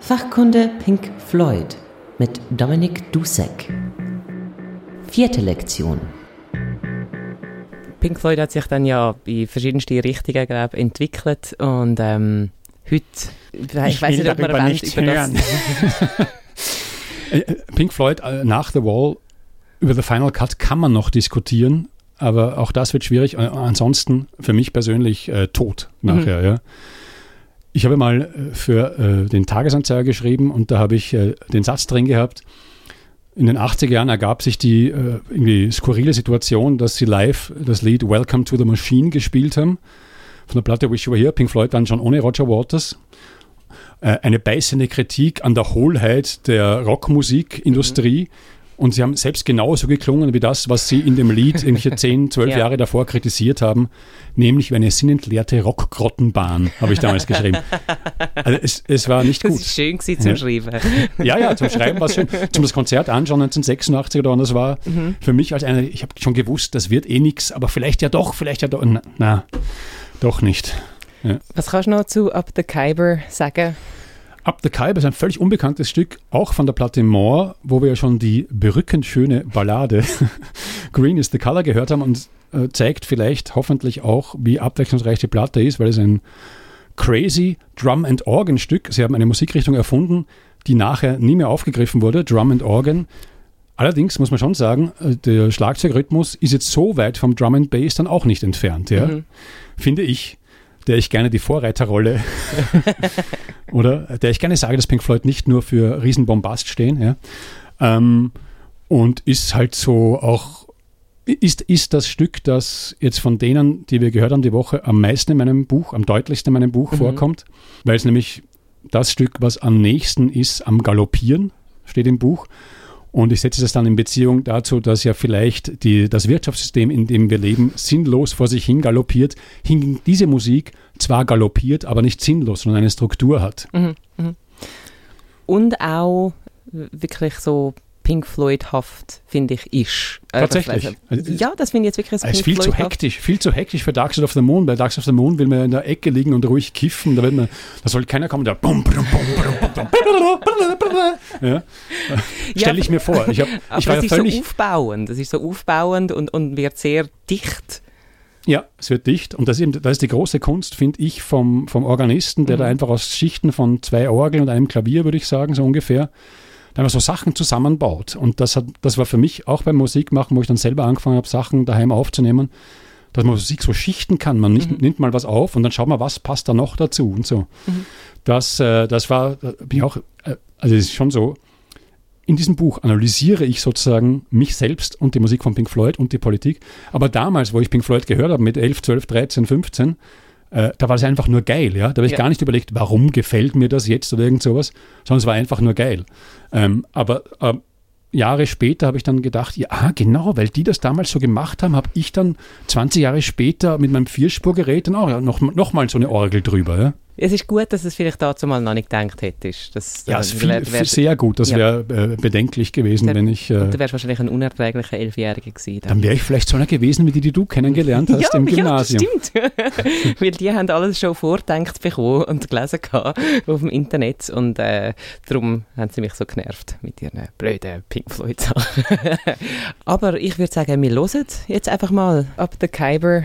Fachkunde Pink Floyd mit Dominik Dusek. Vierte Lektion. Pink Floyd hat sich dann ja in verschiedenste Richtungen glaub, entwickelt und ähm, heute, ich, ich weiß nicht, ob man erwähnt, über das... Äh, äh, Pink Floyd äh, nach The Wall über The Final Cut kann man noch diskutieren, aber auch das wird schwierig. Ansonsten für mich persönlich äh, tot nachher, mhm. ja. Ich habe mal äh, für äh, den Tagesanzeiger geschrieben und da habe ich äh, den Satz drin gehabt, in den 80er Jahren ergab sich die äh, irgendwie skurrile Situation, dass sie live das Lied Welcome to the Machine gespielt haben. Von der Platte Wish You Were Here, Pink Floyd dann schon ohne Roger Waters. Äh, eine beißende Kritik an der Hohlheit der Rockmusikindustrie. Mhm und sie haben selbst genauso geklungen wie das, was sie in dem Lied irgendwelche 10, 12 ja. Jahre davor kritisiert haben, nämlich wie eine sinnentleerte Rockgrottenbahn, habe ich damals geschrieben. Also es, es war nicht gut. Das ist schön gewesen zum ja. Schreiben. Ja, ja, zum Schreiben war es schön. Zum das Konzert anschauen 1986 oder wann das war, mhm. für mich als einer, ich habe schon gewusst, das wird eh nichts, aber vielleicht ja doch, vielleicht ja doch, na, na doch nicht. Ja. Was kannst du noch zu Up the Khyber sagen? Up the Khyber ist ein völlig unbekanntes Stück, auch von der Platte More, wo wir ja schon die berückend schöne Ballade Green is the Color gehört haben und äh, zeigt vielleicht hoffentlich auch, wie abwechslungsreich die Platte ist, weil es ein crazy Drum and Organ Stück. Sie haben eine Musikrichtung erfunden, die nachher nie mehr aufgegriffen wurde, Drum and Organ. Allerdings muss man schon sagen, äh, der Schlagzeugrhythmus ist jetzt so weit vom Drum and Bass dann auch nicht entfernt, ja? Mhm. finde ich der ich gerne die Vorreiterrolle oder der ich gerne sage, dass Pink Floyd nicht nur für Riesenbombast stehen, ja, ähm, und ist halt so auch ist, ist das Stück, das jetzt von denen, die wir gehört haben die Woche, am meisten in meinem Buch, am deutlichsten in meinem Buch mhm. vorkommt, weil es nämlich das Stück, was am nächsten ist, am Galoppieren, steht im Buch. Und ich setze das dann in Beziehung dazu, dass ja vielleicht die, das Wirtschaftssystem, in dem wir leben, sinnlos vor sich hin galoppiert, hingegen diese Musik zwar galoppiert, aber nicht sinnlos, sondern eine Struktur hat. Mhm, mh. Und auch wirklich so Pink Floyd-haft, finde ich, ist. Äh, Tatsächlich. Also, ja, das finde ich jetzt wirklich so Es ist viel zu hektisch, viel zu hektisch für Dark Side of the Moon. Bei Dark Side of the Moon will man in der Ecke liegen und ruhig kiffen. Da, man, da soll keiner kommen, der bum, bum, bum, ja. Stelle ich mir vor. Ich, hab, ich war ja ist so aufbauend. Das ist so aufbauend und, und wird sehr dicht. Ja, es wird dicht. Und das ist, eben, das ist die große Kunst, finde ich, vom, vom Organisten, der mhm. da einfach aus Schichten von zwei Orgeln und einem Klavier, würde ich sagen, so ungefähr, da einfach so Sachen zusammenbaut. Und das, hat, das war für mich auch beim Musikmachen, wo ich dann selber angefangen habe, Sachen daheim aufzunehmen, dass man Musik so schichten kann. Man nicht, mhm. nimmt mal was auf und dann schaut man, was passt da noch dazu und so. Mhm. Das, äh, das war, bin ich auch, äh, also es ist schon so, in diesem Buch analysiere ich sozusagen mich selbst und die Musik von Pink Floyd und die Politik. Aber damals, wo ich Pink Floyd gehört habe, mit 11, 12, 13, 15, äh, da war es einfach nur geil, ja. Da habe ich ja. gar nicht überlegt, warum gefällt mir das jetzt oder irgend sowas, sondern es war einfach nur geil. Ähm, aber äh, Jahre später habe ich dann gedacht, ja, genau, weil die das damals so gemacht haben, habe ich dann 20 Jahre später mit meinem Vierspurgerät dann auch noch, noch mal so eine Orgel drüber. Ja? Es ist gut, dass es vielleicht dazu mal noch nicht gedacht hättest. Das, ja, es viel, wär, sehr gut. Das ja. wäre äh, bedenklich gewesen, der, wenn ich. Äh, du wärst wahrscheinlich ein unerträglicher Elfjähriger gewesen. Dann, dann wäre ich vielleicht so einer gewesen, wie die, die du kennengelernt hast ja, im Gymnasium. Ja, stimmt. Weil die haben alles schon vordenkt bekommen und gelesen auf dem Internet und äh, darum haben sie mich so genervt mit ihren blöden Pink Floyd Sachen. Aber ich würde sagen, wir hören jetzt einfach mal ab the Kyber